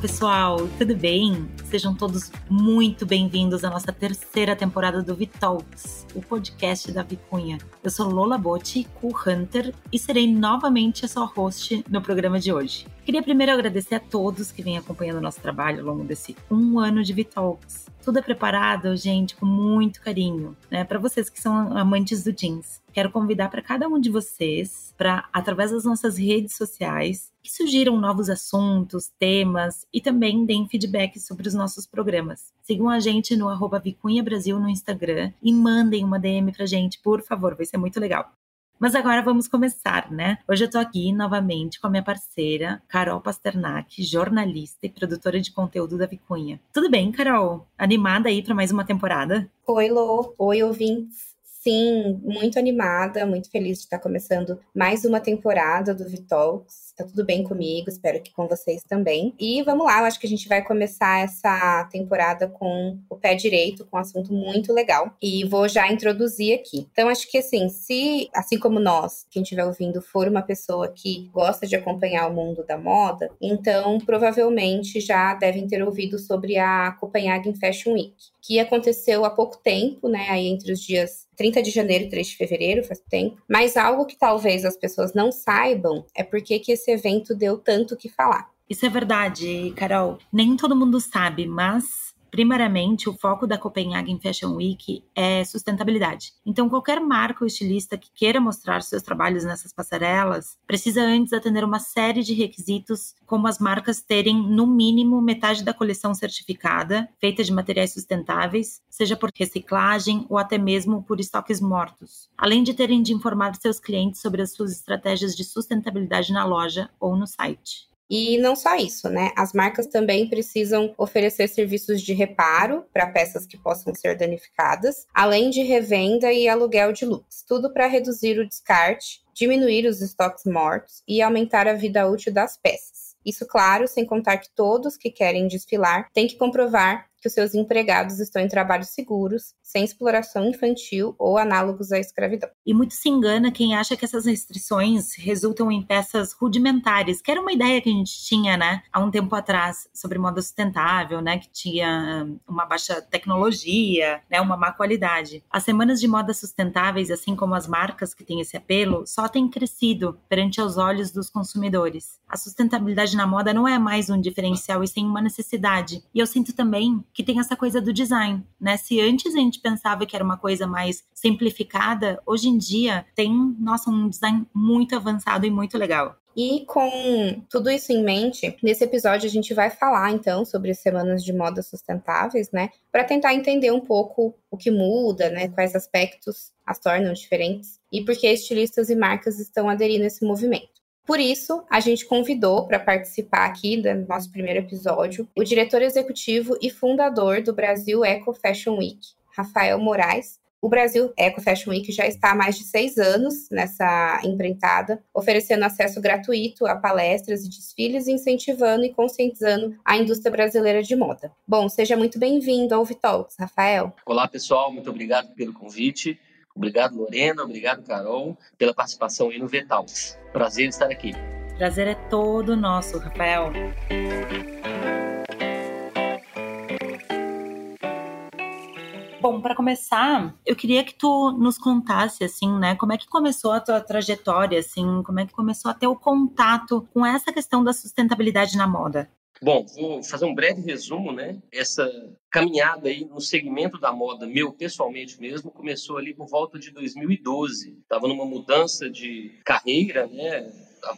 pessoal, tudo bem? Sejam todos muito bem-vindos à nossa terceira temporada do Vitalks, o podcast da Vicunha. Eu sou Lola Botti, co-hunter, e serei novamente a sua host no programa de hoje. Queria primeiro agradecer a todos que vêm acompanhando o nosso trabalho ao longo desse um ano de Vitalks. Tudo é preparado, gente, com muito carinho, né? Para vocês que são amantes do jeans. Quero convidar para cada um de vocês, para através das nossas redes sociais, que sugiram novos assuntos, temas e também deem feedback sobre os nossos programas. Sigam a gente no arroba Vicunha Brasil no Instagram e mandem uma DM pra gente, por favor, vai ser muito legal. Mas agora vamos começar, né? Hoje eu tô aqui novamente com a minha parceira, Carol Pasternak, jornalista e produtora de conteúdo da Vicunha. Tudo bem, Carol? Animada aí para mais uma temporada? Oi, Lô. Oi, ouvintes. Sim, muito animada, muito feliz de estar começando mais uma temporada do Vitalks tá tudo bem comigo, espero que com vocês também. E vamos lá, eu acho que a gente vai começar essa temporada com o pé direito, com um assunto muito legal. E vou já introduzir aqui. Então, acho que assim, se, assim como nós, quem estiver ouvindo, for uma pessoa que gosta de acompanhar o mundo da moda, então provavelmente já devem ter ouvido sobre a Copenhagen Fashion Week, que aconteceu há pouco tempo, né? Aí entre os dias 30 de janeiro e 3 de fevereiro, faz tempo. Mas algo que talvez as pessoas não saibam é porque que esse evento deu tanto que falar. Isso é verdade, Carol. Nem todo mundo sabe, mas Primariamente, o foco da Copenhagen Fashion Week é sustentabilidade. Então, qualquer marca ou estilista que queira mostrar seus trabalhos nessas passarelas precisa antes atender uma série de requisitos, como as marcas terem, no mínimo, metade da coleção certificada, feita de materiais sustentáveis, seja por reciclagem ou até mesmo por estoques mortos, além de terem de informar seus clientes sobre as suas estratégias de sustentabilidade na loja ou no site. E não só isso, né? As marcas também precisam oferecer serviços de reparo para peças que possam ser danificadas, além de revenda e aluguel de looks, tudo para reduzir o descarte, diminuir os estoques mortos e aumentar a vida útil das peças. Isso, claro, sem contar que todos que querem desfilar têm que comprovar que os seus empregados estão em trabalhos seguros, sem exploração infantil ou análogos à escravidão. E muito se engana quem acha que essas restrições resultam em peças rudimentares, que era uma ideia que a gente tinha, né, há um tempo atrás, sobre moda sustentável, né, que tinha hum, uma baixa tecnologia, né, uma má qualidade. As semanas de moda sustentáveis, assim como as marcas que têm esse apelo, só têm crescido perante os olhos dos consumidores. A sustentabilidade na moda não é mais um diferencial e sim uma necessidade. E eu sinto também que tem essa coisa do design, né? Se antes a gente pensava que era uma coisa mais simplificada, hoje em dia tem, nossa, um design muito avançado e muito legal. E com tudo isso em mente, nesse episódio a gente vai falar então sobre as semanas de moda sustentáveis, né? Para tentar entender um pouco o que muda, né? Quais aspectos as tornam diferentes e por que estilistas e marcas estão aderindo a esse movimento. Por isso, a gente convidou para participar aqui do nosso primeiro episódio o diretor executivo e fundador do Brasil Eco Fashion Week, Rafael Moraes. O Brasil Eco Fashion Week já está há mais de seis anos nessa empreitada, oferecendo acesso gratuito a palestras e desfiles, incentivando e conscientizando a indústria brasileira de moda. Bom, seja muito bem-vindo ao Vitalks, Rafael. Olá, pessoal, muito obrigado pelo convite. Obrigado, Lorena. Obrigado, Carol, pela participação aí no Vetalks. Prazer estar aqui. Prazer é todo nosso, Rafael. Bom, para começar, eu queria que tu nos contasse assim, né, como é que começou a tua trajetória, assim, como é que começou a ter o contato com essa questão da sustentabilidade na moda? Bom, vou fazer um breve resumo, né? Essa caminhada aí no segmento da moda, meu pessoalmente mesmo, começou ali por volta de 2012. Estava numa mudança de carreira, né?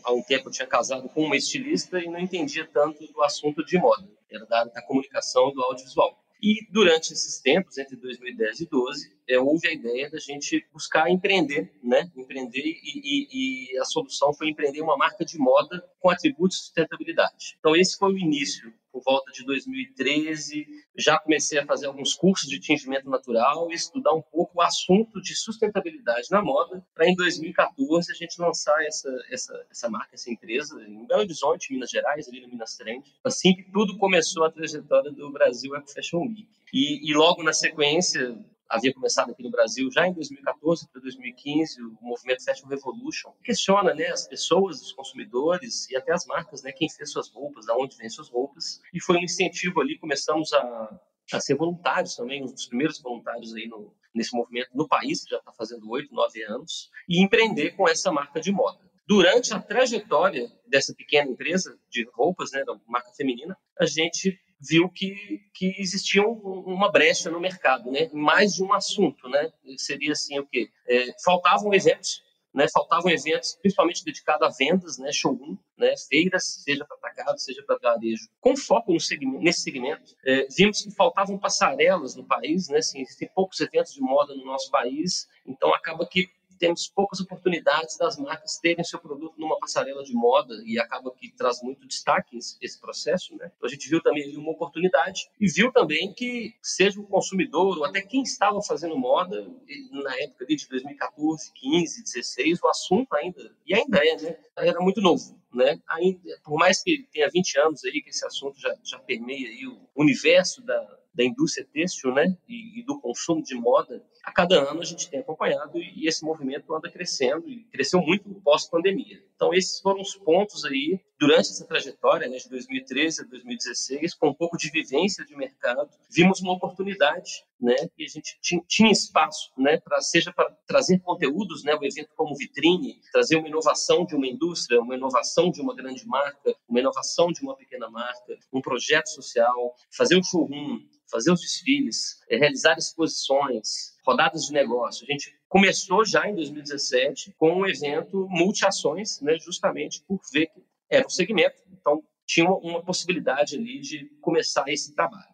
Há um tempo eu tinha casado com uma estilista e não entendia tanto do assunto de moda. Era da da comunicação do audiovisual. E durante esses tempos, entre 2010 e 2012, é, houve a ideia da gente buscar empreender, né? Empreender e, e, e, a solução foi empreender uma marca de moda com atributos de sustentabilidade. Então esse foi o início por volta de 2013, já comecei a fazer alguns cursos de tingimento natural e estudar um pouco o assunto de sustentabilidade na moda, para em 2014 a gente lançar essa, essa, essa marca, essa empresa em Belo Horizonte, Minas Gerais, ali no Minas Trend, assim que tudo começou a trajetória do Brasil Eco Fashion Week. E, e logo na sequência, havia começado aqui no Brasil já em 2014 para 2015, o movimento Fashion Revolution, questiona né, as pessoas, os consumidores e até as marcas, né, quem fez suas roupas, de onde vêm suas roupas. E foi um incentivo ali, começamos a, a ser voluntários também, um dos primeiros voluntários aí no, nesse movimento no país, que já está fazendo oito, nove anos, e empreender com essa marca de moda. Durante a trajetória dessa pequena empresa de roupas, né, da marca feminina, a gente viu que, que existia uma brecha no mercado, né? Mais de um assunto, né? Seria assim o quê? É, faltavam eventos, né? Faltavam eventos, principalmente dedicados a vendas, né? Showroom, né? Feiras, seja para atacado, seja para varejo, com foco segmento, nesse segmento. É, vimos que faltavam passarelas no país, né? Assim, existem poucos eventos de moda no nosso país, então acaba que temos poucas oportunidades das marcas terem seu produto numa passarela de moda e acaba que traz muito destaque esse, esse processo, né? Então a gente viu também uma oportunidade e viu também que seja o consumidor ou até quem estava fazendo moda na época de 2014, 15, 16, o assunto ainda e ainda é, né? Era muito novo, né? Ainda, por mais que tenha 20 anos aí que esse assunto já, já permeia aí o universo da, da indústria têxtil, né, e, e, do consumo de moda, a cada ano a gente tem acompanhado e, esse movimento anda crescendo e cresceu muito pós-pandemia. Então esses foram os pontos aí durante essa trajetória, né, de 2013 a 2016, com um pouco de vivência de mercado, vimos uma oportunidade, né, que a gente tinha, tinha espaço, né, para seja para trazer conteúdos, né, o evento como vitrine, trazer uma inovação de uma indústria, uma inovação de uma grande marca, uma inovação de uma pequena marca, um projeto social, fazer um showroom, fazer os desfiles, é, realizar exposições, rodadas de negócio. A gente começou já em 2017 com um evento multi-ações, né, justamente por ver que era um segmento, então tinha uma possibilidade ali de começar esse trabalho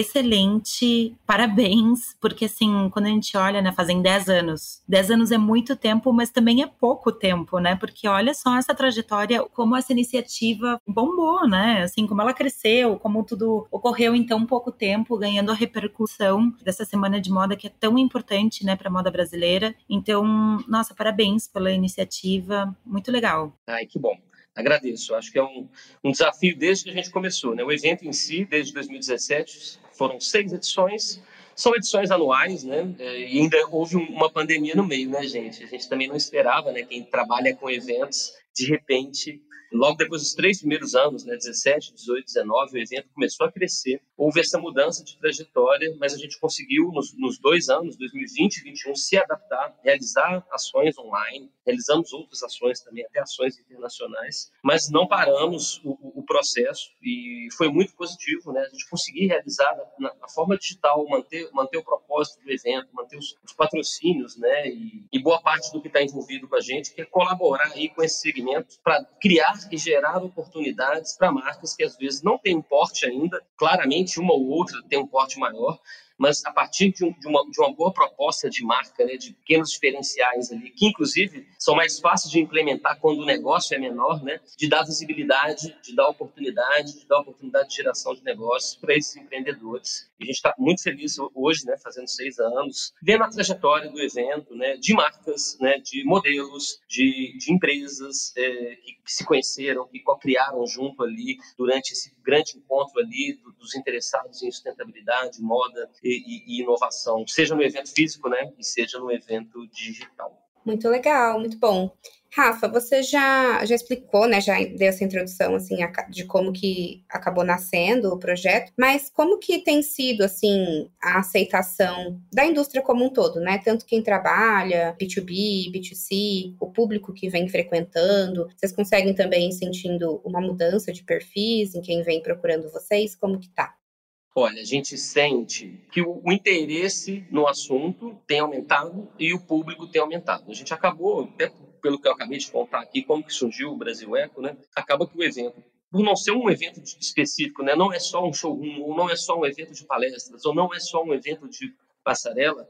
excelente, parabéns, porque assim, quando a gente olha, né, fazem 10 anos. 10 anos é muito tempo, mas também é pouco tempo, né? Porque olha só essa trajetória, como essa iniciativa bombou, né? Assim, como ela cresceu, como tudo ocorreu em tão pouco tempo, ganhando a repercussão dessa semana de moda que é tão importante, né, para moda brasileira. Então, nossa, parabéns pela iniciativa, muito legal. Ai, que bom agradeço. Acho que é um, um desafio desde que a gente começou. Né? O evento em si, desde 2017, foram seis edições. São edições anuais, né? É, e ainda houve uma pandemia no meio, né, gente? A gente também não esperava, né? Quem trabalha com eventos, de repente, Logo depois dos três primeiros anos, né, 17, 18, 19, o evento começou a crescer. Houve essa mudança de trajetória, mas a gente conseguiu, nos, nos dois anos, 2020 e 2021, se adaptar, realizar ações online, realizamos outras ações também, até ações internacionais, mas não paramos o, o processo e foi muito positivo, né? A gente conseguir realizar na, na, forma digital, manter, manter o propósito do evento, manter os, os patrocínios, né? E, e boa parte do que está envolvido com a gente, que é colaborar aí com esse segmento para criar e gerar oportunidades para marcas que às vezes não têm um porte ainda, claramente uma ou outra tem um porte maior, mas a partir de, um, de, uma, de uma boa proposta de marca, né, de pequenos diferenciais ali, que inclusive são mais fáceis de implementar quando o negócio é menor, né, de dar visibilidade, de dar oportunidade, de dar oportunidade de geração de negócios para esses empreendedores. E a gente está muito feliz hoje, né, fazendo seis anos, vendo a trajetória do evento, né, de marcas, né, de modelos, de, de empresas é, que, que, se conheceram, que co-criaram junto ali durante esse grande encontro ali dos interessados em sustentabilidade, moda e, e, inovação, seja no evento físico, né, e seja no evento digital. Muito legal, muito bom. Rafa, você já, já explicou, né, já deu essa introdução, assim, de como que acabou nascendo o projeto, mas como que tem sido, assim, a aceitação da indústria como um todo, né, tanto quem trabalha, B2B, B2C, o público que vem frequentando, vocês conseguem também sentindo uma mudança de perfis em quem vem procurando vocês, como que tá? Olha, a gente sente que o, interesse no assunto tem aumentado e o público tem aumentado. A gente acabou, até pelo que eu acabei de contar aqui, como que surgiu o Brasil Eco, né? Acaba que o evento, por não ser um evento específico, né? Não é só um showroom, ou não é só um evento de palestras, ou não é só um evento de passarela,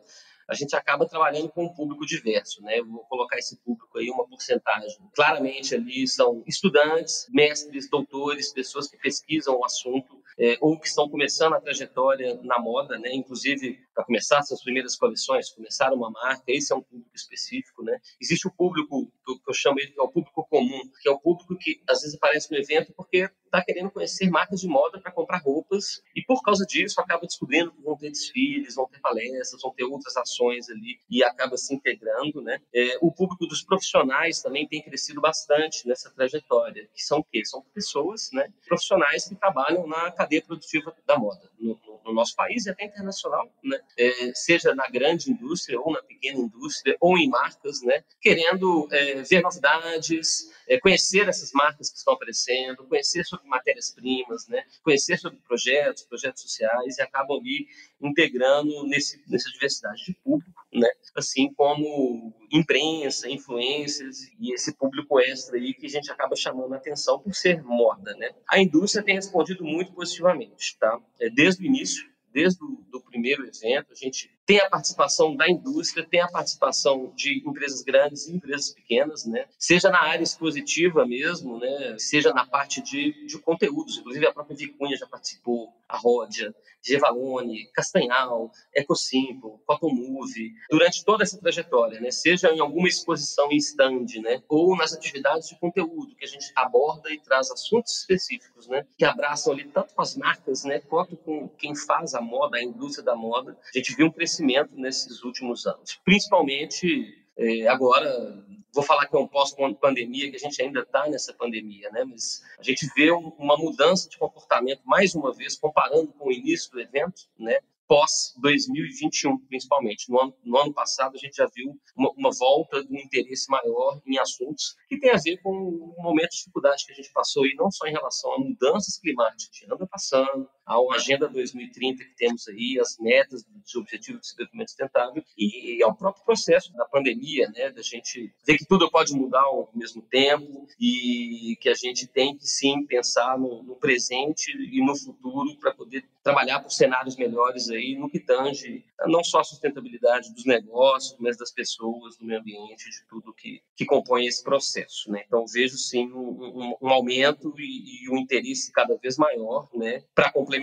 a gente acaba trabalhando com um público diverso, né? Vou colocar esse público aí uma porcentagem. Claramente ali são estudantes, mestres, doutores, pessoas que pesquisam o assunto é, ou que estão começando a trajetória na moda, né? Inclusive para começar suas primeiras coleções, começar uma marca, esse é um público específico, né? Existe o público que eu, chamo ele que é o público comum, que é o público que às vezes aparece no evento porque está querendo conhecer marcas de moda para comprar roupas e por causa disso acaba descobrindo que vão ter desfiles, vão ter palestras, vão ter outras ações ali e acaba se integrando, né? É, o público dos profissionais também tem crescido bastante nessa trajetória, que são o quê? São pessoas, né? Profissionais que trabalham na cadeia produtiva da moda no, no, no nosso país e até internacional, né? É, seja na grande indústria ou na pequena indústria ou em marcas, né? Querendo é, ver novidades, é, conhecer essas marcas que estão aparecendo, conhecer sobre matérias-primas, né? conhecer sobre projetos, projetos sociais e acabam ali integrando nesse, nessa diversidade de público, né? assim como imprensa, influências e esse público extra aí que a gente acaba chamando a atenção por ser moda. Né? A indústria tem respondido muito positivamente, tá? É, desde o início, desde o do primeiro evento, a gente tem a participação da indústria, tem a participação de empresas grandes e empresas pequenas, né? Seja na área expositiva mesmo, né? Seja na parte de, de conteúdos. Inclusive a própria Vicunha já participou, a Ródia, Gevalone, Castanhal, EcoSimple, Cotomove, durante toda essa trajetória, né? Seja em alguma exposição em stand, né? Ou nas atividades de conteúdo que a gente aborda e traz assuntos específicos, né? Que abraçam ali tanto com as marcas, né? Quanto com quem faz a moda, a indústria da moda. A gente viu um crescimento crescimento nesses últimos anos, principalmente é, agora vou falar que é um pós-pandemia, que a gente ainda está nessa pandemia, né? Mas a gente vê uma mudança de comportamento, mais uma vez, comparando com o início do evento, né? pós-2021, principalmente. No ano, no ano, passado, a gente já viu uma, uma volta de um interesse maior em assuntos que tem a ver com o momento de dificuldade que a gente passou, e não só em relação a mudanças climáticas a gente anda passando, a Agenda 2030 que temos aí, as metas dos Objetivos de Desenvolvimento Sustentável, e ao próprio processo da pandemia, né, da gente ver que tudo pode mudar ao mesmo tempo e que a gente tem que sim pensar no, no presente e no futuro para poder trabalhar por cenários melhores aí no que tange não só a sustentabilidade dos negócios, mas das pessoas, do meio ambiente, de tudo que, que compõe esse processo. Né? Então, vejo sim um, um, um aumento e, e, um interesse cada vez maior né, para complementar,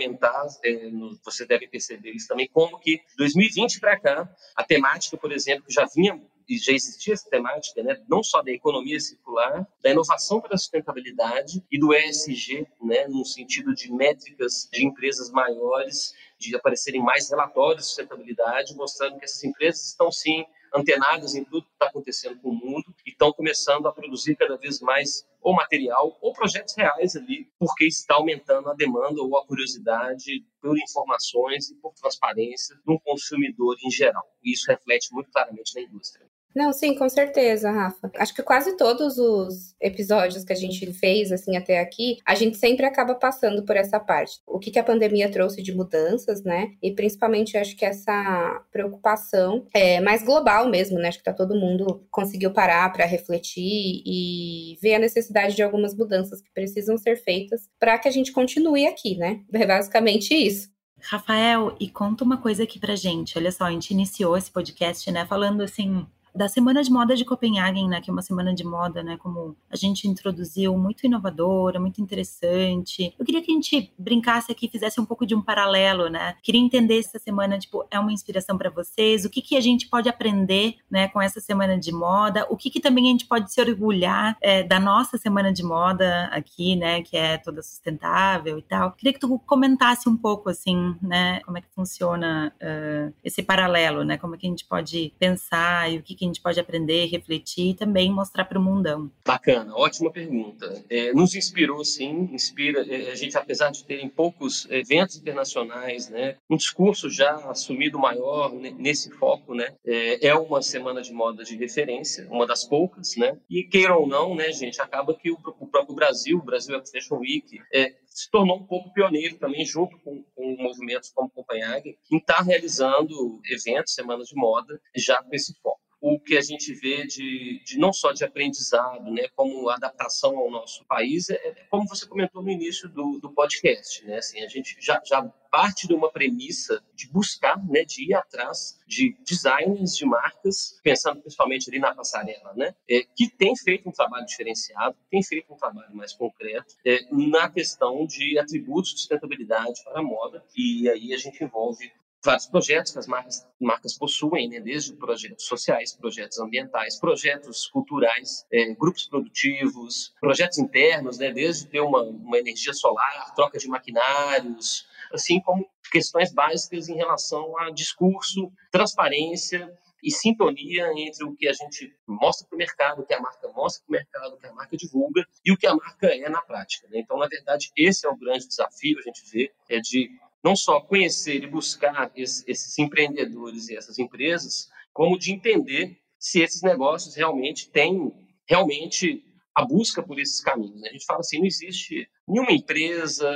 é, no, você deve perceber isso também, como que 2020 para cá, a temática, por exemplo, que já vinha e já existia essa temática, né, não só da economia circular, da inovação para a sustentabilidade e do ESG, né, no sentido de métricas de empresas maiores, de aparecerem mais relatórios de sustentabilidade, mostrando que essas empresas estão sim antenadas em tudo que está acontecendo com o mundo e estão começando a produzir cada vez mais ou material ou projetos reais ali, porque está aumentando a demanda ou a curiosidade por informações e por transparência do consumidor em geral. E isso reflete muito claramente na indústria. Não, sim, com certeza, Rafa. Acho que quase todos os episódios que a gente fez, assim, até aqui, a gente sempre acaba passando por essa parte. O que, que a pandemia trouxe de mudanças, né? E principalmente, acho que essa preocupação é mais global mesmo, né? Acho que tá todo mundo conseguiu parar para refletir e ver a necessidade de algumas mudanças que precisam ser feitas para que a gente continue aqui, né? É basicamente isso. Rafael, e conta uma coisa aqui pra gente. Olha só, a gente iniciou esse podcast, né, falando assim, da Semana de Moda de Copenhagen, né, que é uma semana de moda, né, como a gente introduziu, muito inovadora, muito interessante. Eu queria que a gente brincasse aqui, fizesse um pouco de um paralelo, né? Queria entender se essa semana, tipo, é uma inspiração para vocês, o que que a gente pode aprender, né, com essa semana de moda, o que que também a gente pode se orgulhar é, da nossa semana de moda aqui, né, que é toda sustentável e tal. Queria que tu comentasse um pouco, assim, né, como é que funciona uh, esse paralelo, né, como é que a gente pode pensar e o que que a gente pode aprender, refletir e também mostrar para o mundão? Bacana, ótima pergunta. É, nos inspirou, sim, inspira. É, a gente, apesar de terem poucos eventos internacionais, né, um discurso já assumido maior nesse foco, né, é, é uma semana de moda de referência, uma das poucas, né, e queiram ou não, né, gente, acaba que o, o próprio Brasil, o Brasil Fashion Week, é, se tornou um pouco pioneiro também, junto com, com movimentos como Copenhagen, em estar tá realizando eventos, semanas de moda, já com esse foco. O que a gente vê de, de não só de aprendizado, né, como adaptação ao nosso país, é, é como você comentou no início do, do podcast, né, assim, a gente já, já parte de uma premissa de buscar, né, de ir atrás de designers de marcas, pensando principalmente ali na passarela, né, é, que tem feito um trabalho diferenciado, tem feito um trabalho mais concreto é, na questão de atributos de sustentabilidade para a moda, e aí a gente envolve vários projetos que as marcas, marcas possuem, né? desde projetos sociais, projetos ambientais, projetos culturais, é, grupos produtivos, projetos internos, né? desde ter uma, uma energia solar, troca de maquinários, assim como questões básicas em relação a discurso, transparência e sintonia entre o que a gente mostra para o mercado, o que a marca mostra para o mercado, o que a marca divulga e o que a marca é na prática. Né? Então, na verdade, esse é o grande desafio, a gente vê, é de não só conhecer e buscar esses empreendedores e essas empresas, como de entender se esses negócios realmente têm realmente a busca por esses caminhos. Né? A gente fala assim, não existe nenhuma empresa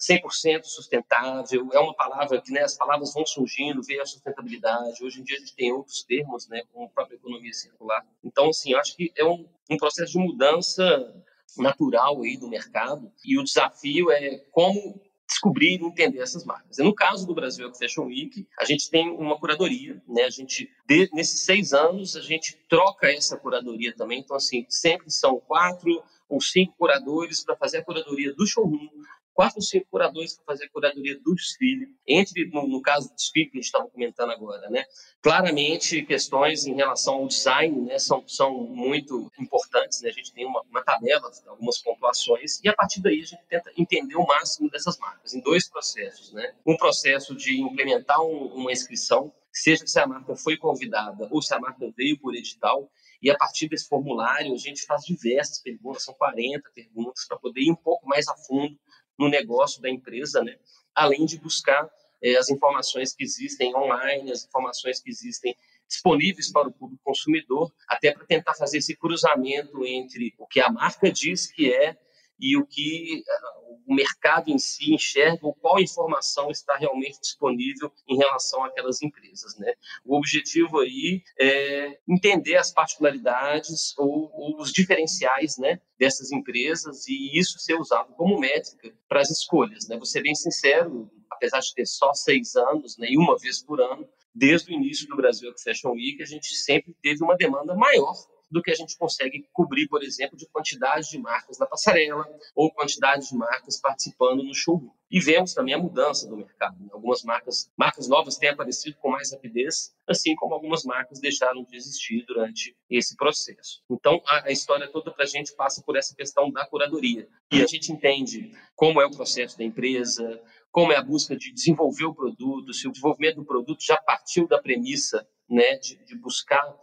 100% sustentável, é uma palavra que né, as palavras vão surgindo, veio a sustentabilidade, hoje em dia a gente tem outros termos, né, como a própria economia circular. Então, assim, eu acho que é um, um processo de mudança natural aí do mercado e o desafio é como descobrir e entender essas marcas. E no caso do Brasil Fashion Week, a gente tem uma curadoria, né? A gente, de, nesses seis anos, a gente troca essa curadoria também. Então, assim, sempre são quatro ou cinco curadores para fazer a curadoria do showroom, quatro ou cinco curadores para fazer a curadoria do desfile. Entre, no, no, caso do desfile que a gente estava comentando agora, né? Claramente, questões em relação ao design né, são, são muito importantes. Né? A gente tem uma, uma tabela, algumas pontuações, e a partir daí a gente tenta entender o máximo dessas marcas, em dois processos. Né? Um processo de implementar um, uma inscrição, seja se a marca foi convidada ou se a marca veio por edital, e a partir desse formulário a gente faz diversas perguntas, são 40 perguntas, para poder ir um pouco mais a fundo no negócio da empresa, né? além de buscar é, as informações que existem online, as informações que existem disponíveis para o público consumidor, até para tentar fazer esse cruzamento entre o que a marca diz que é e o que uh, o mercado em si enxerga, ou qual informação está realmente disponível em relação àquelas empresas. Né? O objetivo aí é entender as particularidades ou, ou os diferenciais né, dessas empresas e isso ser usado como métrica para as escolhas. Né? Vou ser bem sincero, apesar de ter só seis anos né, e uma vez por ano, desde o início do Brasil Fashion Week, a gente sempre teve uma demanda maior do que a gente consegue cobrir, por exemplo, de quantidade de marcas na passarela ou quantidade de marcas participando no showroom. E vemos também a mudança do mercado. Algumas marcas, marcas novas têm aparecido com mais rapidez, assim como algumas marcas deixaram de existir durante esse processo. Então, a, a história toda para a gente passa por essa questão da curadoria. E a gente entende como é o processo da empresa, como é a busca de desenvolver o produto, se o desenvolvimento do produto já partiu da premissa né, de, de buscar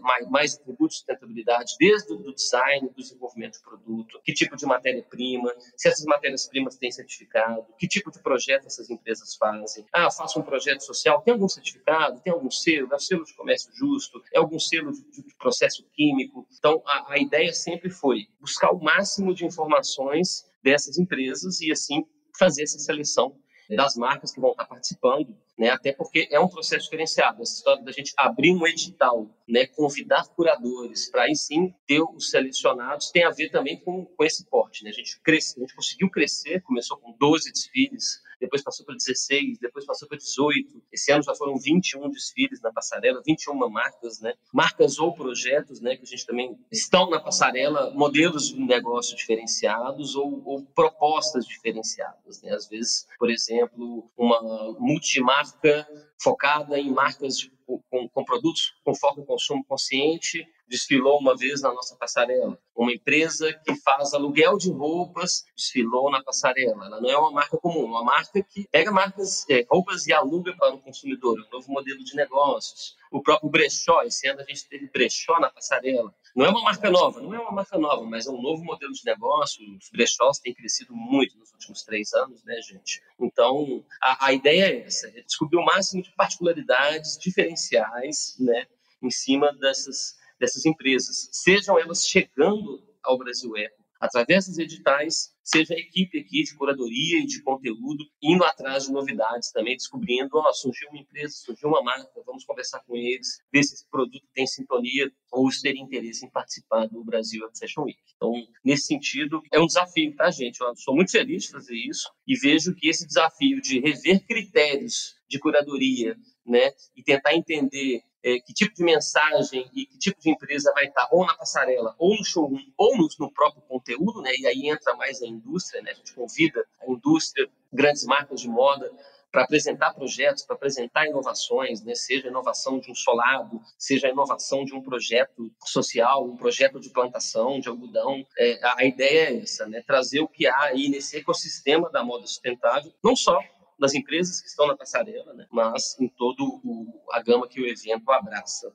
mais, mais atributos de sustentabilidade, desde o design, do desenvolvimento de produto, que tipo de matéria-prima, se essas matérias-primas têm certificado, que tipo de projeto essas empresas fazem. Ah, faço um projeto social, tem algum certificado, tem algum selo, é o selo de comércio justo, é algum selo de, de processo químico. Então, a, a ideia sempre foi buscar o máximo de informações dessas empresas e, assim, fazer essa seleção das marcas que vão estar participando, né? Até porque é um processo diferenciado. Essa história da gente abrir um edital, né? Convidar curadores para aí sim ter os selecionados tem a ver também com, com esse porte, né? A gente cresce, a gente conseguiu crescer, começou com 12 desfiles depois passou para 16, depois passou para 18. Esse ano já foram 21 desfiles na passarela, 21 marcas, né? Marcas ou projetos, né? Que a gente também estão na passarela, modelos de negócio diferenciados ou, ou propostas diferenciadas, né? Às vezes, por exemplo, uma multimarca focada em marcas de, com, com produtos com foco em consumo consciente desfilou uma vez na nossa passarela. Uma empresa que faz aluguel de roupas desfilou na passarela. Ela não é uma marca comum, é uma marca que pega marcas, é, roupas e aluga para o consumidor. Um novo modelo de negócios. O próprio brechó, esse ano a gente teve brechó na passarela. Não é uma marca nova, não é uma marca nova, mas é um novo modelo de negócio. Os brechós têm crescido muito nos últimos três anos, né, gente? Então, a, a ideia é essa, é descobrir o máximo de particularidades, diferenciais, né, em cima dessas dessas empresas, sejam elas chegando ao Brasil Eco através dos editais, seja a equipe aqui de curadoria e de conteúdo, indo atrás de novidades também, descobrindo, ó, surgiu uma empresa, surgiu uma marca, vamos conversar com eles, ver se esse produto tem sintonia ou se teria interesse em participar do Brasil Fashion Week. Então, nesse sentido, é um desafio, tá, gente? Eu sou muito feliz de fazer isso e vejo que esse desafio de rever critérios de curadoria, né, e tentar entender é, que tipo de mensagem e que tipo de empresa vai estar ou na passarela, ou no showroom, ou no, no, próprio conteúdo, né? E aí entra mais a indústria, né? A gente convida a indústria, grandes marcas de moda, para apresentar projetos, para apresentar inovações, né? seja a inovação de um solado, seja a inovação de um projeto social, um projeto de plantação de algodão. É, a ideia é essa, né? trazer o que há aí nesse ecossistema da moda sustentável, não só das empresas que estão na passarela, né? mas em toda a gama que o evento abraça.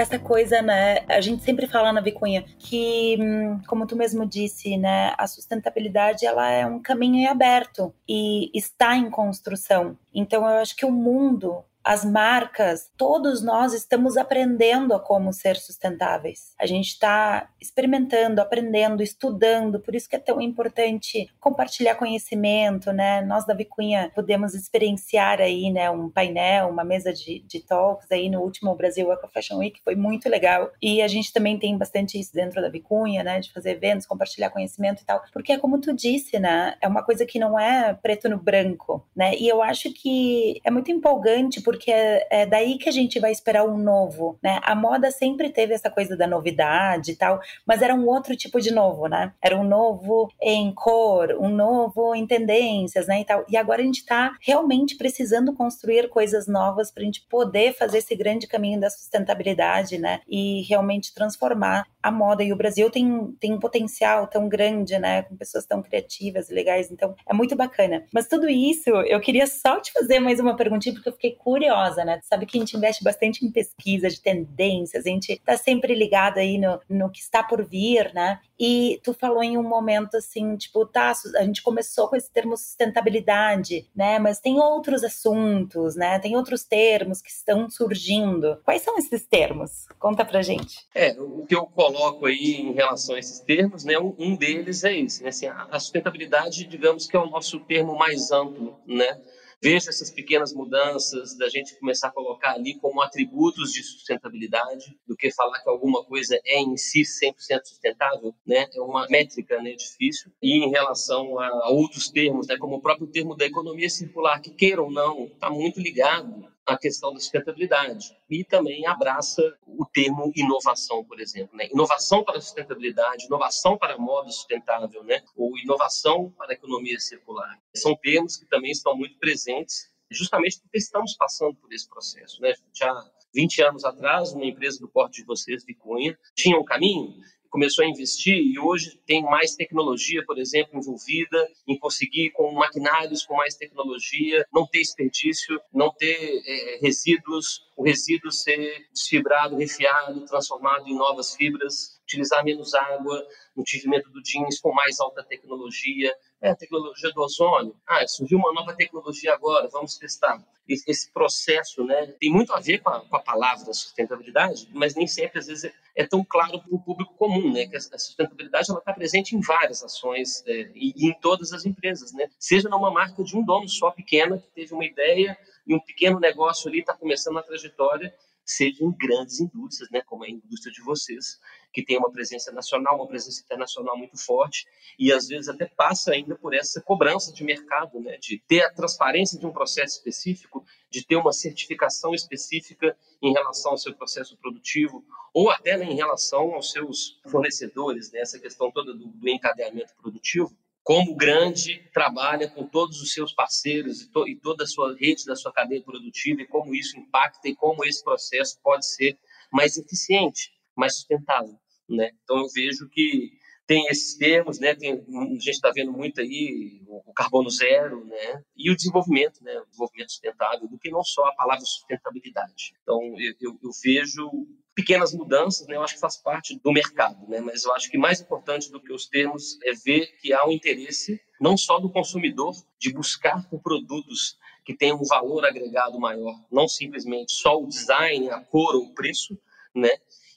essa coisa, né? A gente sempre fala na Vicunha que, hum, como tu mesmo disse, né? A sustentabilidade ela é um caminho aberto e está em construção. Então eu acho que o mundo as marcas, todos nós estamos aprendendo a como ser sustentáveis. A gente está experimentando, aprendendo, estudando, por isso que é tão importante compartilhar conhecimento, né? Nós da Vicunha podemos experienciar aí, né, um painel, uma mesa de, de talks aí no último Brasil Eco Fashion Week, foi muito legal. E a gente também tem bastante isso dentro da Vicunha, né, de fazer eventos, compartilhar conhecimento e tal, porque é como tu disse, né, é uma coisa que não é preto no branco, né? E eu acho que é muito empolgante porque é, é, daí que a gente vai esperar um novo, né? A moda sempre teve essa coisa da novidade e tal, mas era um outro tipo de novo, né? Era um novo em cor, um novo em tendências, né? E tal. E agora a gente está realmente precisando construir coisas novas para a gente poder fazer esse grande caminho da sustentabilidade, né? E realmente transformar a moda. E o Brasil tem, tem um potencial tão grande, né? Com pessoas tão criativas e legais. Então é muito bacana. Mas tudo isso, eu queria só te fazer mais uma perguntinha, porque eu fiquei curiosa né? Tu sabe que a gente investe bastante em pesquisa de tendências, a gente tá sempre ligado aí no, no que está por vir, né? E tu falou em um momento assim, tipo, tá, a gente começou com esse termo sustentabilidade, né? Mas tem outros assuntos, né? Tem outros termos que estão surgindo. Quais são esses termos? Conta pra gente. É, o que eu coloco aí em relação a esses termos, né? Um, deles é esse, né? Assim, a sustentabilidade, digamos que é o nosso termo mais amplo, né? Vejo essas pequenas mudanças da gente começar a colocar ali como atributos de sustentabilidade, do que falar que alguma coisa é em si 100% sustentável, né? É uma métrica, né, difícil. E em relação a outros termos, né, como o próprio termo da economia circular, que queira ou não, está muito ligado a questão da sustentabilidade e também abraça o termo inovação, por exemplo, né? Inovação para a sustentabilidade, inovação para a moda sustentável, né? Ou inovação para a economia circular. São termos que também estão muito presentes justamente porque estamos passando por esse processo, né? Já 20 anos atrás, uma empresa do porte de vocês, Vicunha, tinha um caminho começou a investir e hoje tem mais tecnologia, por exemplo, envolvida em conseguir com maquinários com mais tecnologia, não ter desperdício, não ter é, resíduos, o resíduo ser desfibrado, refiado, transformado em novas fibras, utilizar menos água no tingimento do jeans com mais alta tecnologia, é a tecnologia do ozônio. Ah, surgiu uma nova tecnologia agora, vamos testar. Esse processo né, tem muito a ver com a, com a palavra sustentabilidade, mas nem sempre, às vezes, é, tão claro para o público comum, né? Que a sustentabilidade está presente em várias ações é, e, e, em todas as empresas, né? Seja numa marca de um dono só pequena que teve uma ideia e um pequeno negócio ali está começando a trajetória seja em grandes indústrias, né, como a indústria de vocês, que tem uma presença nacional, uma presença internacional muito forte e às vezes até passa ainda por essa cobrança de mercado, né, de ter a transparência de um processo específico, de ter uma certificação específica em relação ao seu processo produtivo ou até né, em relação aos seus fornecedores, né, essa questão toda do, do encadeamento produtivo como grande trabalha com todos os seus parceiros e, to, e, toda a sua rede da sua cadeia produtiva e como isso impacta e como esse processo pode ser mais eficiente, mais sustentável, né? Então eu vejo que tem esses termos, né? Tem, a gente está vendo muito aí o, carbono zero, né? E o desenvolvimento, né? O desenvolvimento sustentável, do que não só a palavra sustentabilidade. Então eu, eu, eu vejo pequenas mudanças, né, eu acho que faz parte do mercado, né, mas eu acho que mais importante do que os termos é ver que há um interesse não só do consumidor de buscar por produtos que tenham um valor agregado maior, não simplesmente só o design, a cor ou o preço, né,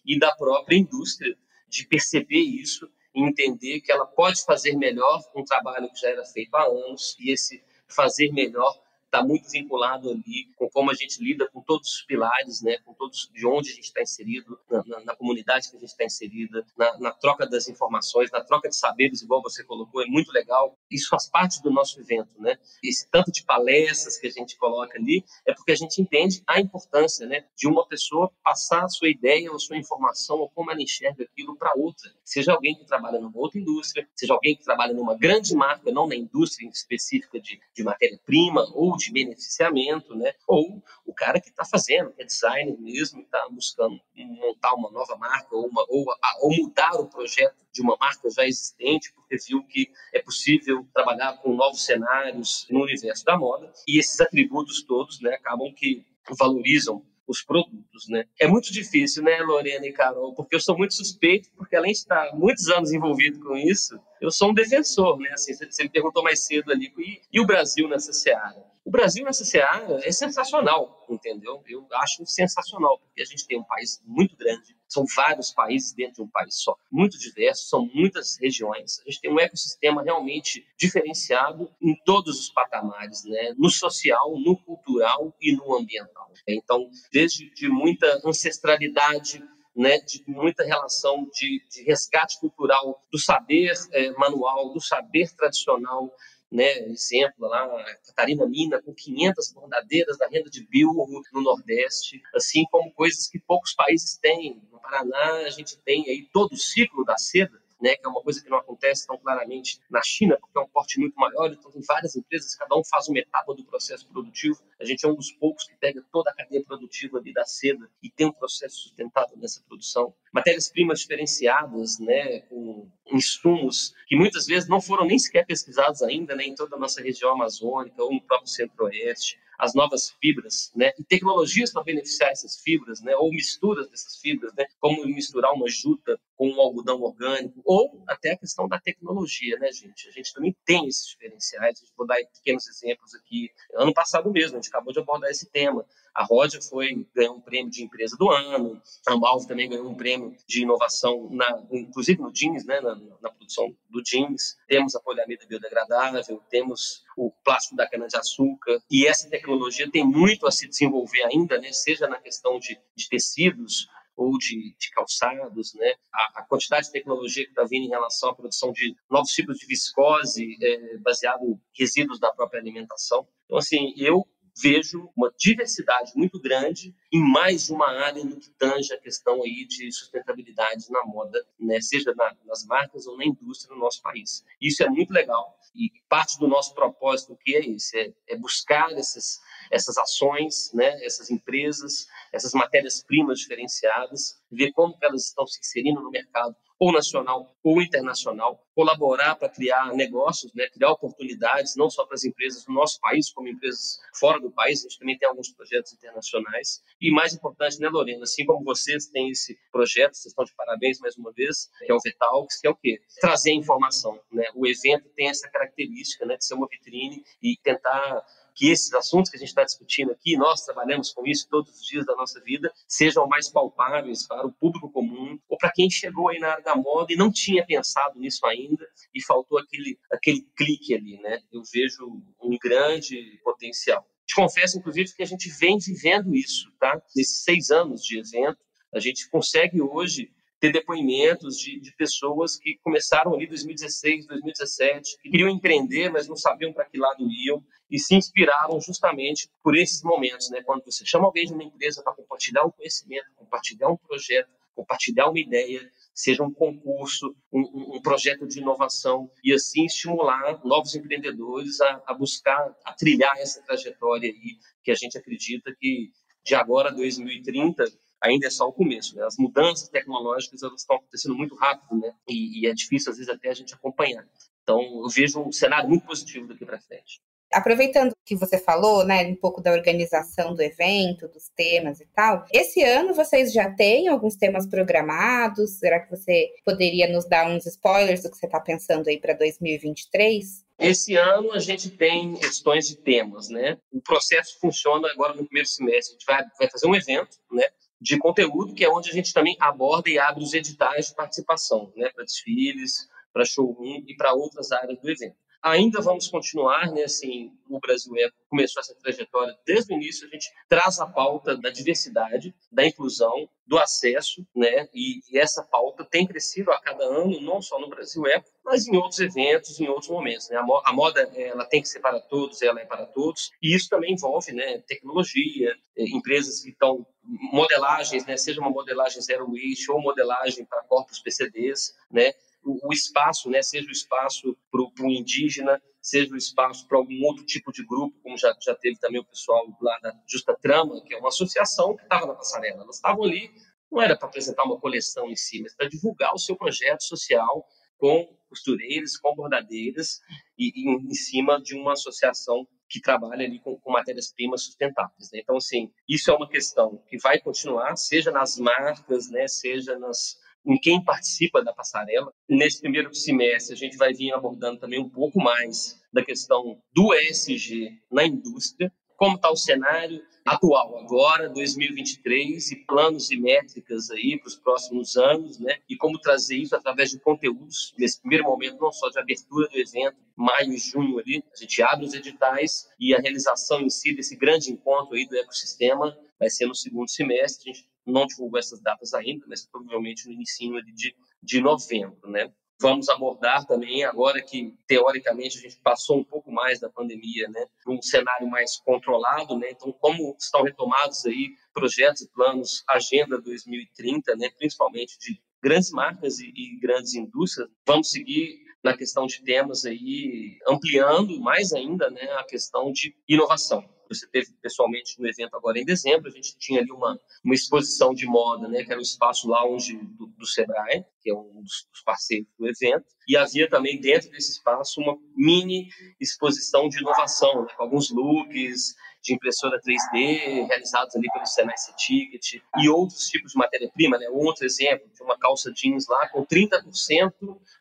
e da própria indústria de perceber isso e entender que ela pode fazer melhor um trabalho que já era feito há anos e esse fazer melhor está muito vinculado ali com como a gente lida com todos os pilares, né, com todos de onde a gente está inserido, na, na, na, comunidade que a gente está inserida, na, na, troca das informações, na troca de saberes, igual você colocou, é muito legal. Isso faz parte do nosso evento, né? Esse tanto de palestras que a gente coloca ali é porque a gente entende a importância, né, de uma pessoa passar a sua ideia ou sua informação ou como ela enxerga aquilo para outra. Seja alguém que trabalha numa outra indústria, seja alguém que trabalha numa grande marca, não na indústria específica de, de matéria-prima ou de de beneficiamento, né? Ou o cara que está fazendo, que é designer mesmo, está buscando montar uma nova marca ou, uma, ou, ou mudar o projeto de uma marca já existente, porque viu que é possível trabalhar com novos cenários no universo da moda. E esses atributos todos, né, acabam que valorizam os produtos, né? É muito difícil, né, Lorena e Carol, porque eu sou muito suspeito, porque além de estar muitos anos envolvido com isso, eu sou um defensor, né? Assim, você me perguntou mais cedo ali, e, e o Brasil nessa seara? O Brasil nessa seara é sensacional, entendeu? Eu acho sensacional, porque a gente tem um país muito grande, são vários países dentro de um país só, muito diversos, são muitas regiões. A gente tem um ecossistema realmente diferenciado em todos os patamares, né? No social, no cultural e no ambiental. Então, desde de muita ancestralidade né, de muita relação de, de resgate cultural do saber é, manual, do saber tradicional, né, exemplo lá, Catarina Mina com 500 bordadeiras da renda de bilro no Nordeste, assim como coisas que poucos países têm. No Paraná a gente tem aí todo o ciclo da seda, né, que é uma coisa que não acontece tão claramente na China, porque é um porte muito maior, então tem várias empresas, cada um faz uma etapa do processo produtivo. A gente é um dos poucos que pega toda a cadeia produtiva ali da seda e tem um processo sustentável nessa produção. Matérias-primas diferenciadas, né, com insumos que muitas vezes não foram nem sequer pesquisados ainda, né, em toda a nossa região amazônica ou no próprio centro-oeste as novas fibras, né? E tecnologias para beneficiar essas fibras, né? Ou misturas dessas fibras, né? Como misturar uma juta com um algodão orgânico, ou até a questão da tecnologia, né, gente? A gente também tem esses diferenciais. Vou dar pequenos exemplos aqui. Ano passado mesmo, a gente acabou de abordar esse tema. A Rodia foi ganhou um prêmio de empresa do ano, a Malve também ganhou um prêmio de inovação, na, inclusive no jeans, né, na, na produção do jeans. Temos a poliamida biodegradável, temos o plástico da cana-de-açúcar, e essa tecnologia tem muito a se desenvolver ainda, né, seja na questão de, de tecidos, ou de, de calçados, né? A, a, quantidade de tecnologia que está vindo em relação à produção de novos tipos de viscose é, baseado em resíduos da própria alimentação. Então, assim, eu vejo uma diversidade muito grande em mais uma área no que tange a questão aí de sustentabilidade na moda, né? seja na, nas marcas ou na indústria no nosso país. Isso é muito legal e parte do nosso propósito que é esse, é, é buscar esses, essas ações, né? essas empresas, essas matérias-primas diferenciadas, ver como elas estão se inserindo no mercado ou nacional ou internacional, colaborar para criar negócios, né, criar oportunidades, não só para as empresas do nosso país, como empresas fora do país, a gente também tem alguns projetos internacionais. E mais importante, né, Lorena, assim como vocês têm esse projeto, vocês estão de parabéns mais uma vez, que é o Vetalks, que é o quê? Trazer informação, né? O evento tem essa característica, né, de ser uma vitrine e tentar que esses assuntos que a gente está discutindo aqui, nós trabalhamos com isso todos os dias da nossa vida, sejam mais palpáveis para o público comum ou para quem chegou aí na área da moda e não tinha pensado nisso ainda e faltou aquele, aquele clique ali, né? Eu vejo um grande potencial. Te confesso, inclusive, que a gente vem vivendo isso, tá? Nesses seis anos de evento, a gente consegue hoje ter depoimentos de, de pessoas que começaram ali em 2016, 2017, que queriam empreender, mas não sabiam para que lado iam e se inspiraram justamente por esses momentos, né? Quando você chama alguém de uma empresa para compartilhar um conhecimento, compartilhar um projeto, compartilhar uma ideia, seja um concurso, um, um projeto de inovação e assim estimular novos empreendedores a, a buscar, a trilhar essa trajetória aí que a gente acredita que de agora a 2030 ainda é só o começo. Né? As mudanças tecnológicas elas estão acontecendo muito rápido, né? E, e, é difícil às vezes até a gente acompanhar. Então eu vejo um cenário muito positivo daqui para frente. Aproveitando que você falou, né, um pouco da organização do evento, dos temas e tal, esse ano vocês já têm alguns temas programados? Será que você poderia nos dar uns spoilers do que você está pensando aí para 2023? Esse ano a gente tem questões de temas, né? O processo funciona agora no primeiro semestre. A gente vai, vai fazer um evento, né? De conteúdo, que é onde a gente também aborda e abre os editais de participação, né, para desfiles, para showroom e para outras áreas do evento. Ainda vamos continuar, né? Assim, o Brasil é, começou essa trajetória desde o início. A gente traz a pauta da diversidade, da inclusão, do acesso, né? E, e essa pauta tem crescido a cada ano, não só no Brasil é, mas em outros eventos, em outros momentos. Né? A, moda ela tem que ser para todos, ela é para todos. E isso também envolve, né? Tecnologia, eh, empresas que estão modelagens, né? Seja uma modelagem zero waste ou modelagem para corpos PCDs, né? O, espaço, né, seja o espaço para o indígena, seja o espaço para algum outro tipo de grupo, como já, já teve também o pessoal lá da Justa Trama, que é uma associação que estava na passarela. Elas estavam ali, não era para apresentar uma coleção em si, mas para divulgar o seu projeto social com costureiras, com bordadeiras e, e em cima de uma associação que trabalha ali com, com matérias-primas sustentáveis. Né? Então, assim, isso é uma questão que vai continuar, seja nas marcas, né, seja nas, em quem participa da passarela. Nesse primeiro semestre, a gente vai vir abordando também um pouco mais da questão do ESG na indústria, como está o cenário atual agora, 2023, e planos e métricas aí para os próximos anos, né? E como trazer isso através de conteúdos. Nesse primeiro momento, não só de abertura do evento, maio e junho ali, a gente abre os editais e a realização em si desse grande encontro aí do ecossistema vai ser no segundo semestre. A gente não divulgou essas datas ainda, mas provavelmente no início de, de novembro, né? Vamos abordar também, agora que teoricamente a gente passou um pouco mais da pandemia, né, um cenário mais controlado, né, então como estão retomados aí projetos e planos Agenda 2030, né, principalmente de grandes marcas e, e grandes indústrias, vamos seguir na questão de temas aí, ampliando mais ainda né, a questão de inovação você teve pessoalmente no evento agora em dezembro, a gente tinha ali uma, uma exposição de moda, né, que era o espaço lounge do, do Sebrae, que é um dos, dos, parceiros do evento, e havia também dentro desse espaço uma mini exposição de inovação, né, com alguns looks de impressora 3D realizados ali pelo Senai C-Ticket e outros tipos de matéria-prima, né? Outro exemplo, de uma calça jeans lá com 30%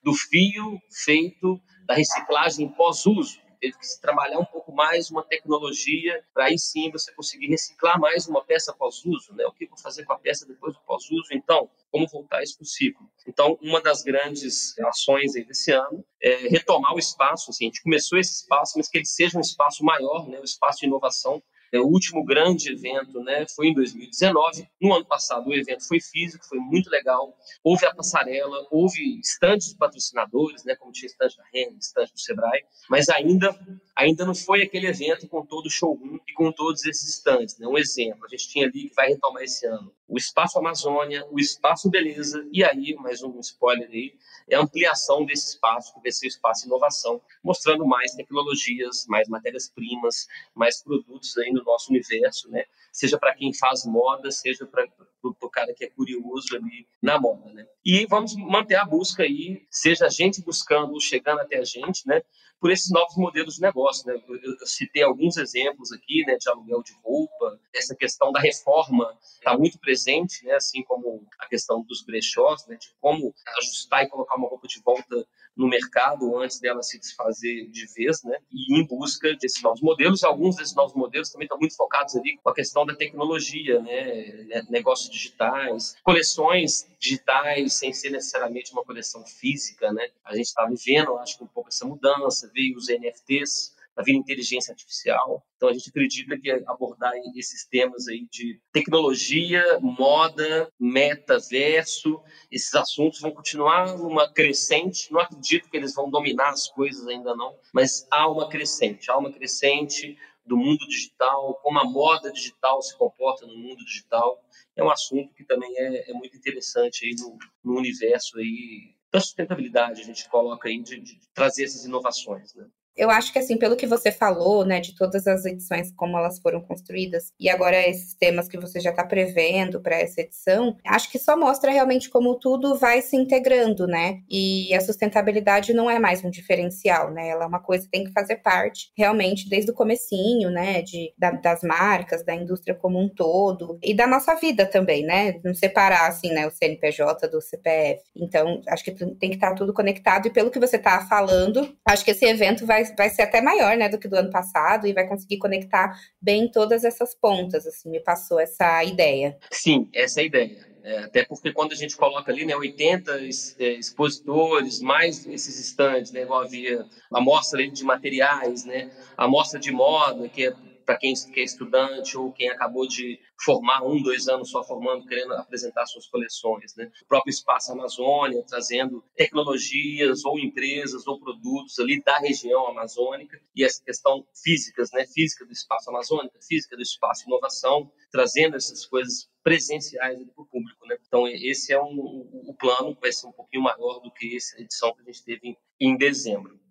do fio feito da reciclagem pós-uso teve que se trabalhar um pouco mais uma tecnologia para aí sim você conseguir reciclar mais uma peça pós-uso, né? O que vou fazer com a peça depois do pós-uso? Então, como voltar isso ciclo? Então, uma das grandes ações desse ano é retomar o espaço, assim, a gente começou esse espaço, mas que ele seja um espaço maior, né? O espaço de inovação é, o último grande evento né, foi em 2019. No ano passado, o evento foi físico, foi muito legal. Houve a passarela, houve estandes de patrocinadores, né, como tinha estande da Renner, estande do Sebrae, mas ainda, ainda não foi aquele evento com todo o showroom e com todos esses estandes. Né? Um exemplo, a gente tinha ali que vai retomar esse ano o Espaço Amazônia, o Espaço Beleza, e aí, mais um spoiler aí, é a ampliação desse espaço, que vai ser o espaço inovação, mostrando mais tecnologias, mais matérias-primas, mais produtos aí no nosso universo, né? Seja para quem faz moda, seja para o cara que é curioso ali na moda, né? E vamos manter a busca aí, seja a gente buscando, chegando até a gente, né? Por esses novos modelos de negócio. Né? Eu, eu, citei alguns exemplos aqui né, de aluguel de roupa, essa questão da reforma está muito presente, né, assim como a questão dos brechós, né, de como ajustar e colocar uma roupa de volta no mercado antes dela se desfazer de vez, né? E em busca desses novos modelos. Alguns desses novos modelos também estão muito focados ali com a questão da tecnologia, né? Negócios digitais, coleções digitais sem ser necessariamente uma coleção física, né? A gente está vivendo, acho que um pouco essa mudança, veio os NFTs, a vir inteligência artificial. Então a gente acredita que abordar esses temas aí de tecnologia, moda, metaverso, esses assuntos vão continuar numa crescente. Não acredito que eles vão dominar as coisas ainda não, mas há uma crescente, há uma crescente do mundo digital, como a moda digital se comporta no mundo digital. É um assunto que também é, é muito interessante aí no, no universo aí da sustentabilidade. A gente coloca aí de, de trazer essas inovações, né? Eu acho que, assim, pelo que você falou, né, de todas as edições, como elas foram construídas, e agora esses temas que você já está prevendo para essa edição, acho que só mostra realmente como tudo vai se integrando, né? E a sustentabilidade não é mais um diferencial, né? Ela é uma coisa que tem que fazer parte, realmente, desde o comecinho, né, de, da, das marcas, da indústria como um todo, e da nossa vida também, né? Não separar, assim, né, o CNPJ do CPF. Então, acho que tem que estar tá tudo conectado, e pelo que você está falando, acho que esse evento vai vai, vai ser até maior, né, do que do ano passado e vai conseguir conectar bem todas essas pontas, assim, me passou essa ideia. Sim, essa é a ideia. É, até porque quando a gente coloca ali né, 80 é, expositores, mais esses estandes, né, igual havia a mostra de materiais, né, a mostra de moda, que é para quem é estudante ou quem acabou de formar um, dois anos só formando, querendo apresentar suas coleções. Né? O próprio Espaço Amazônia, trazendo tecnologias ou empresas ou produtos ali da região amazônica e essa questão físicas, né? física do Espaço Amazônica, física do Espaço Inovação, trazendo essas coisas presenciais para o público. Né? Então, esse é um, o plano, vai ser um pouquinho maior do que essa edição que a gente teve em dezembro.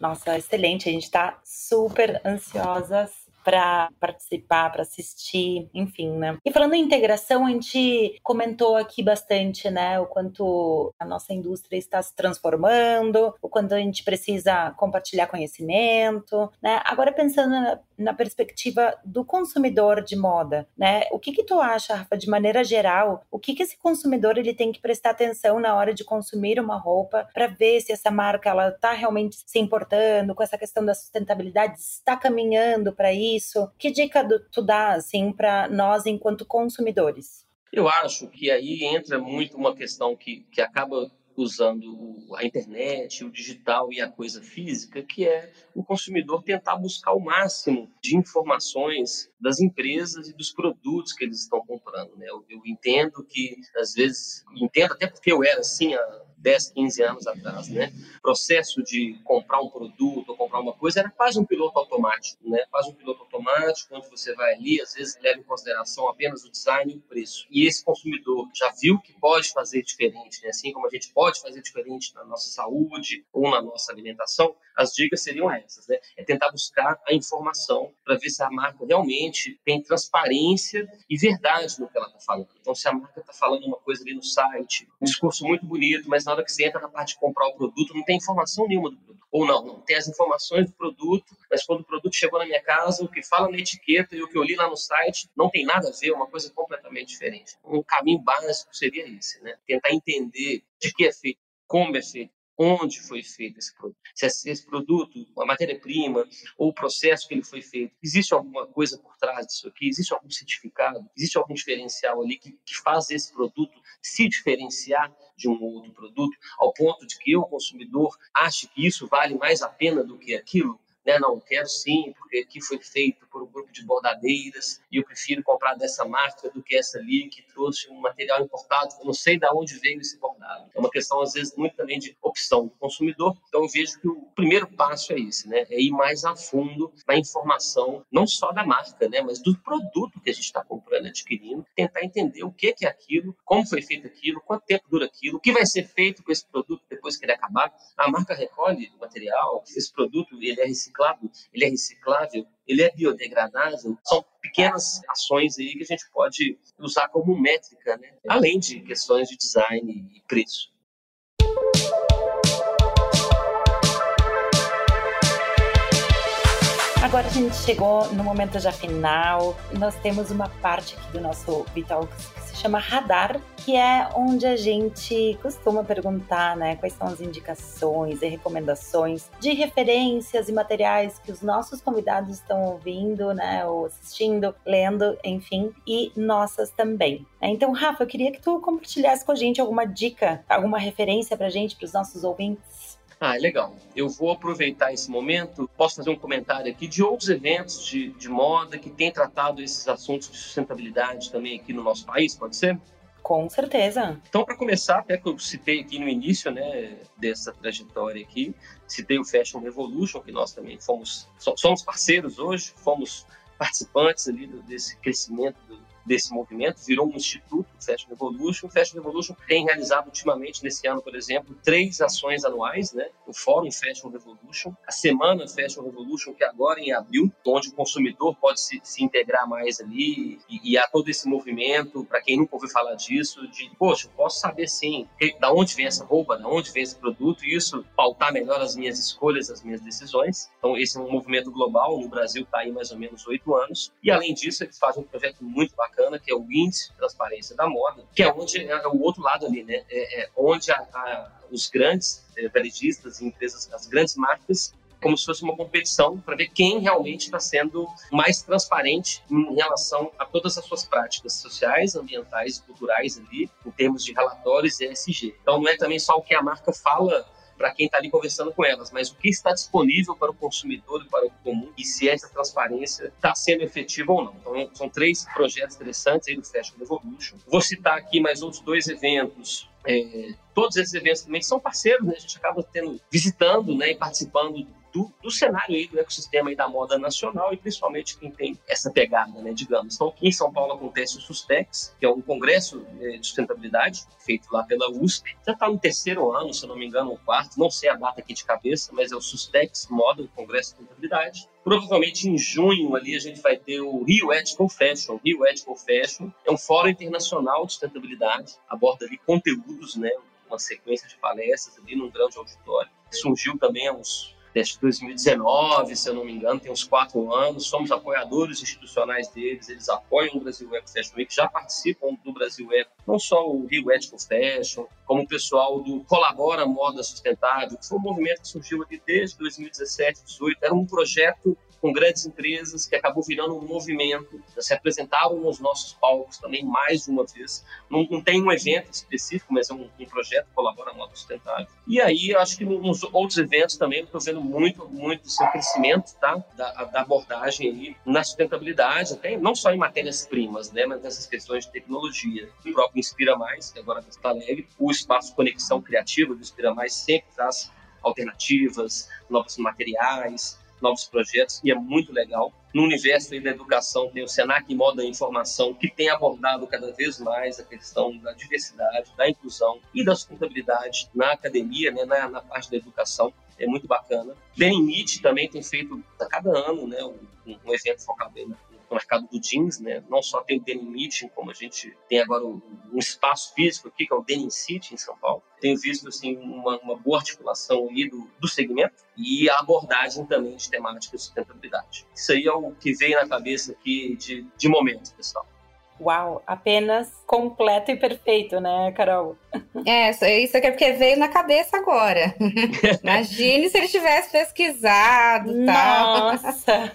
Nossa, excelente. A gente está super ansiosas para participar, para assistir, enfim, né? E falando em integração, a gente comentou aqui bastante, né, o quanto a nossa indústria está se transformando, o quanto a gente precisa compartilhar conhecimento, né? Agora pensando na, na perspectiva do consumidor de moda, né? O que que tu acha, Rafa, de maneira geral, o que que esse consumidor ele tem que prestar atenção na hora de consumir uma roupa para ver se essa marca ela está realmente se importando com essa questão da sustentabilidade, está caminhando para isso? Isso? Que dica tu dá, assim, para nós enquanto consumidores? Eu acho que aí entra muito uma questão que, que acaba usando a internet, o digital e a coisa física, que é o consumidor tentar buscar o máximo de informações das empresas e dos produtos que eles estão comprando. Né? Eu, eu entendo que, às vezes, entendo até porque eu era assim há 10, 15 anos atrás, né? O processo de comprar um produto ou comprar uma coisa era quase um piloto automático, né? Quase um piloto automático, onde você vai ali, às vezes leva em consideração apenas o design e o preço. E esse consumidor já viu que pode fazer diferente, né? Assim como a gente pode fazer diferente na nossa saúde ou na nossa alimentação, as dicas seriam essas, né? É tentar buscar a informação para ver se a marca realmente tem transparência e verdade no que ela está falando. Então, se a marca está falando uma coisa ali no site, um discurso muito bonito, mas na hora que você entra na parte de comprar o produto, não tem informação nenhuma do produto. Ou não, não tem as informações do produto, mas quando o produto chegou na minha casa, o que fala na etiqueta e o que eu li lá no site não tem nada a ver, é uma coisa completamente diferente. Um caminho básico seria esse, né? Tentar entender de que é feito, como é feito, onde foi feito esse produto. Se esse produto, a matéria-prima ou o processo que ele foi feito, existe alguma coisa por trás disso aqui? Existe algum certificado? Existe algum diferencial ali que, que faz esse produto se diferenciar de um outro produto, ao ponto de que eu, consumidor, ache que isso vale mais a pena do que aquilo? Né? Não, quero sim, porque aqui foi feito por um grupo de bordadeiras e eu prefiro comprar dessa marca do que essa ali que trouxe um material importado, eu não sei de onde veio esse bordado. É uma questão, às vezes, muito também de opção do consumidor. Então, eu vejo que o primeiro passo é esse, né? É ir mais a fundo na informação, não só da marca, né? Mas do produto que a gente está comprando, adquirindo, tentar entender o que é aquilo, como foi feito aquilo, quanto tempo dura aquilo, o que vai ser feito com esse produto depois que ele acabar. A marca recolhe o material, esse produto ele é reciclado reciclado, ele é reciclável, ele é biodegradável. São pequenas ações aí que a gente pode usar como métrica, né? além de questões de design e preço. Agora a gente chegou no momento já final. Nós temos uma parte aqui do nosso Vital que se chama Radar, que é onde a gente costuma perguntar, né, quais são as indicações e recomendações de referências e materiais que os nossos convidados estão ouvindo, né, ou assistindo, lendo, enfim, e nossas também. Então, Rafa, eu queria que tu compartilhasse com a gente alguma dica, alguma referência pra gente, para os nossos ouvintes. Ah, legal. Eu vou aproveitar esse momento, posso fazer um comentário aqui de outros eventos de, de moda que têm tratado esses assuntos de sustentabilidade também aqui no nosso país, pode ser? Com certeza. Então, para começar, até que eu citei aqui no início né, dessa trajetória aqui, citei o Fashion Revolution, que nós também fomos, somos parceiros hoje, fomos participantes ali desse crescimento do, desse movimento, virou um instituto, Fashion Revolution. Fashion Revolution tem realizado ultimamente, nesse ano, por exemplo, três ações anuais, né? O Fórum Fashion Revolution, a Semana Fashion Revolution, que é agora em abril, onde o consumidor pode se, se integrar mais ali e, e há todo esse movimento, para quem nunca ouviu falar disso, de, poxa, eu posso saber sim, da onde vem essa roupa, da onde vem esse produto, e isso pautar melhor as minhas escolhas, as minhas decisões. Então, esse é um movimento global, no Brasil está aí mais ou menos oito anos, e além disso, eles fazem um projeto muito bacana que é o índice de transparência da moda, que é onde é, é o outro lado ali, né? É, é onde a, a, os grandes é, varejistas e empresas, as grandes marcas como se fosse uma competição para ver quem realmente está sendo mais transparente em relação a todas as suas práticas sociais, ambientais e culturais ali, em termos de relatórios ESG. Então não é também só o que a marca fala para quem está ali conversando com elas, mas o que está disponível para o consumidor e para o comum e se essa transparência está sendo efetiva ou não. Então, são três projetos interessantes aí do Fashion Revolution. Vou citar aqui mais outros dois eventos é, todos esses eventos também são parceiros, né? A gente acaba tendo, visitando, né, e participando do, do cenário aí, do ecossistema aí da moda nacional e principalmente quem tem essa pegada, né, digamos. Então, aqui em São Paulo acontece o SUSTEX, que é um congresso é, de sustentabilidade feito lá pela USP. Já está no terceiro ano, se não me engano, ou quarto, não sei a data aqui de cabeça, mas é o SUSTEX Moda, o Congresso de Sustentabilidade. Provavelmente em junho ali a gente vai ter o Rio Ethical Fashion. Rio Ethical Fashion é um fórum internacional de sustentabilidade, aborda ali conteúdos, né, uma sequência de palestras ali num grande auditório. Surgiu também há uns desde 2019, se eu não me engano, tem uns quatro anos. Somos apoiadores institucionais deles, eles apoiam o Brasil Eco Fashion Week, já participam do Brasil Eco, não só o Rio Ethical Fashion, como o pessoal do Colabora Moda Sustentável, que foi um movimento que surgiu aqui desde 2017, 2018. Era um projeto com grandes empresas, que acabou virando um movimento, se apresentaram nos nossos palcos também mais uma vez. Não, não tem um evento específico, mas é um, um projeto colabora modo sustentável. E aí, acho que nos outros eventos também estou vendo muito, muito seu crescimento tá? da, da abordagem aí na sustentabilidade, até não só em matérias-primas, né? mas nessas questões de tecnologia. O próprio Inspira Mais, que agora está alegre, o espaço Conexão Criativa do Inspira Mais sempre traz alternativas, novos materiais, novos projetos e é muito legal. No universo da educação tem o Senac Moda e Informação, que tem abordado cada vez mais a questão da diversidade, da inclusão e da sustentabilidade na academia, né, na, na parte da educação. É muito bacana. Denimite também tem feito a cada ano né, um, um evento focado no mercado do jeans, né? Não só tem o Denim Meeting, como a gente tem agora um espaço físico aqui, que é o Denim City, em São Paulo. Tenho visto, assim, uma, uma boa articulação aí do, do segmento e a abordagem também de temática de sustentabilidade. Isso aí é o que veio na cabeça aqui de, de momento, pessoal. Uau, apenas completo e perfeito, né, Carol? É, isso aqui é porque veio na cabeça agora. Imagine se ele tivesse pesquisado. Nossa,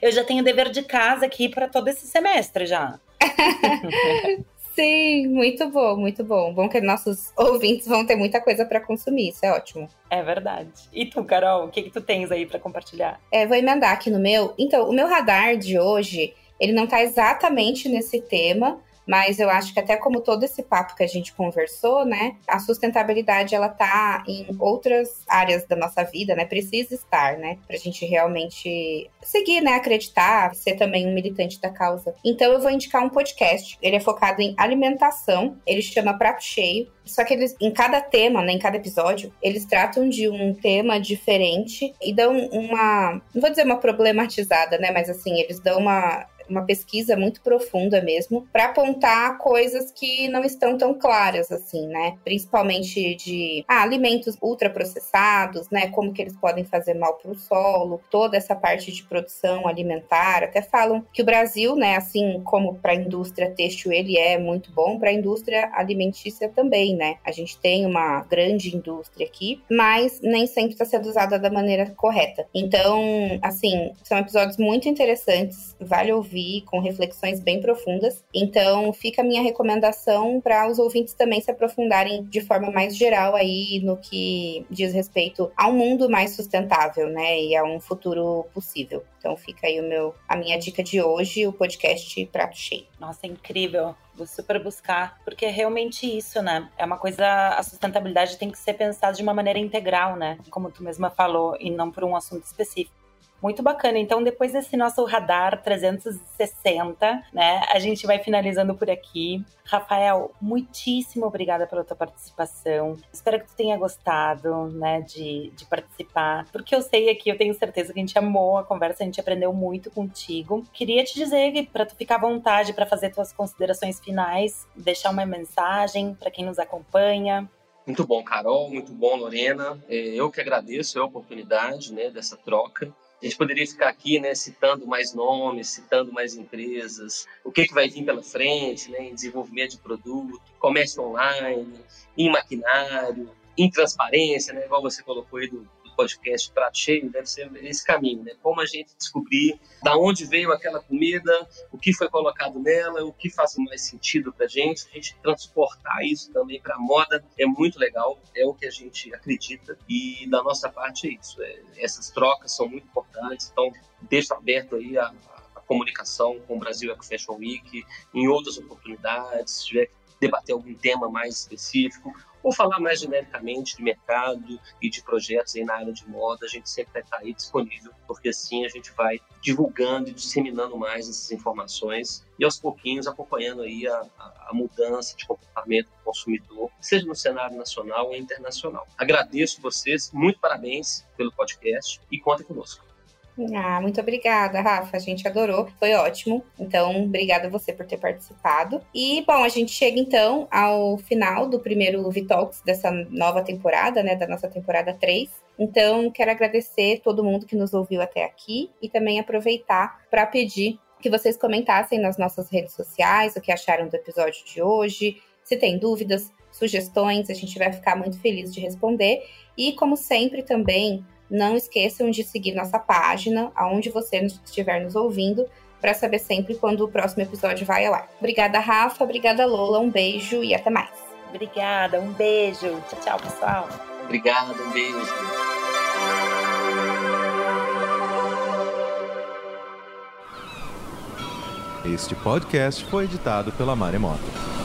eu já tenho dever de casa aqui para todo esse semestre já. Sim, muito bom, muito bom. Bom que nossos ouvintes vão ter muita coisa para consumir, isso é ótimo. É verdade. E tu, Carol, o que, que tu tens aí para compartilhar? É, vou emendar aqui no meu. Então, o meu radar de hoje ele não está exatamente nesse tema, mas eu acho que até como todo esse papo que a gente conversou, né, a sustentabilidade ela tá em outras áreas da nossa vida, né, precisa estar, né, pra gente realmente seguir, né, acreditar, ser também um militante da causa. Então eu vou indicar um podcast, ele é focado em alimentação, ele chama Prato Cheio, só que eles, em cada tema, né, em cada episódio, eles tratam de um tema diferente e dão uma, não vou dizer uma problematizada, né, mas assim, eles dão uma uma pesquisa muito profunda mesmo, para apontar coisas que não estão tão claras assim, né? Principalmente de ah, alimentos ultraprocessados, né? Como que eles podem fazer mal para o solo, toda essa parte de produção alimentar. Até falam que o Brasil, né, assim como para a indústria têxtil ele é muito bom, para a indústria alimentícia também, né? A gente tem uma grande indústria aqui, mas nem sempre está sendo usada da maneira correta. Então, assim, são episódios muito interessantes, vale ouvir ouvir, com reflexões bem profundas. Então, fica a minha recomendação para os ouvintes também se aprofundarem de forma mais geral aí no que diz respeito a um mundo mais sustentável, né, e a um futuro possível. Então, fica aí o meu, a minha dica de hoje, o podcast Prato Cheio. Nossa, é incrível vou super buscar, porque é realmente isso, né? É uma coisa, a sustentabilidade tem que ser pensada de uma maneira integral, né? Como tu mesma falou, e não por um assunto específico. Muito bacana. Então, depois desse nosso radar 360, né, a gente vai finalizando por aqui. Rafael, muitíssimo obrigada pela tua participação. Espero que tu tenha gostado, né, de, de participar, porque eu sei aqui, eu tenho certeza que a gente amou a conversa, a gente aprendeu muito contigo. Queria te dizer que para tu ficar à vontade para fazer tuas considerações finais, deixar uma mensagem para quem nos acompanha. Muito bom, Carol, muito bom, Lorena. É, eu que agradeço a oportunidade, né, dessa troca. A gente poderia ficar aqui, né, citando mais nomes, citando mais empresas, o que, que vai vir pela frente, né, em desenvolvimento de produto, comércio online, em maquinário, em transparência, né, igual você colocou aí do, podcast Prato Cheio deve ser esse caminho, né? Como a gente descobrir da onde veio aquela comida, o que foi colocado nela, o que faz mais sentido para gente, a gente transportar isso também para moda é muito legal, é o que a gente acredita e da nossa parte é isso. É, essas trocas são muito importantes, então deixo aberto aí a, a comunicação com o Brasil Eco Fashion Week, em outras oportunidades, se tiver que debater algum tema mais específico, ou falar mais genericamente de mercado e de projetos aí na área de moda, a gente sempre vai estar aí disponível, porque assim a gente vai divulgando e disseminando mais essas informações e aos pouquinhos acompanhando aí a, a, a mudança de comportamento do consumidor, seja no cenário nacional ou internacional. Agradeço vocês, muito parabéns pelo podcast e contem conosco. Ah, muito obrigada, Rafa. A gente adorou. Foi ótimo. Então, obrigada a você por ter participado. E, bom, a gente chega então ao final do primeiro Vitalks dessa nova temporada, né? Da nossa temporada 3. Então, quero agradecer todo mundo que nos ouviu até aqui e também aproveitar para pedir que vocês comentassem nas nossas redes sociais o que acharam do episódio de hoje. Se tem dúvidas, sugestões, a gente vai ficar muito feliz de responder. E, como sempre, também não esqueçam de seguir nossa página, aonde você estiver nos ouvindo, para saber sempre quando o próximo episódio vai ao ar. Obrigada, Rafa. Obrigada, Lola. Um beijo e até mais. Obrigada. Um beijo. Tchau, tchau, pessoal. Obrigado. Um beijo. Este podcast foi editado pela Maremoto.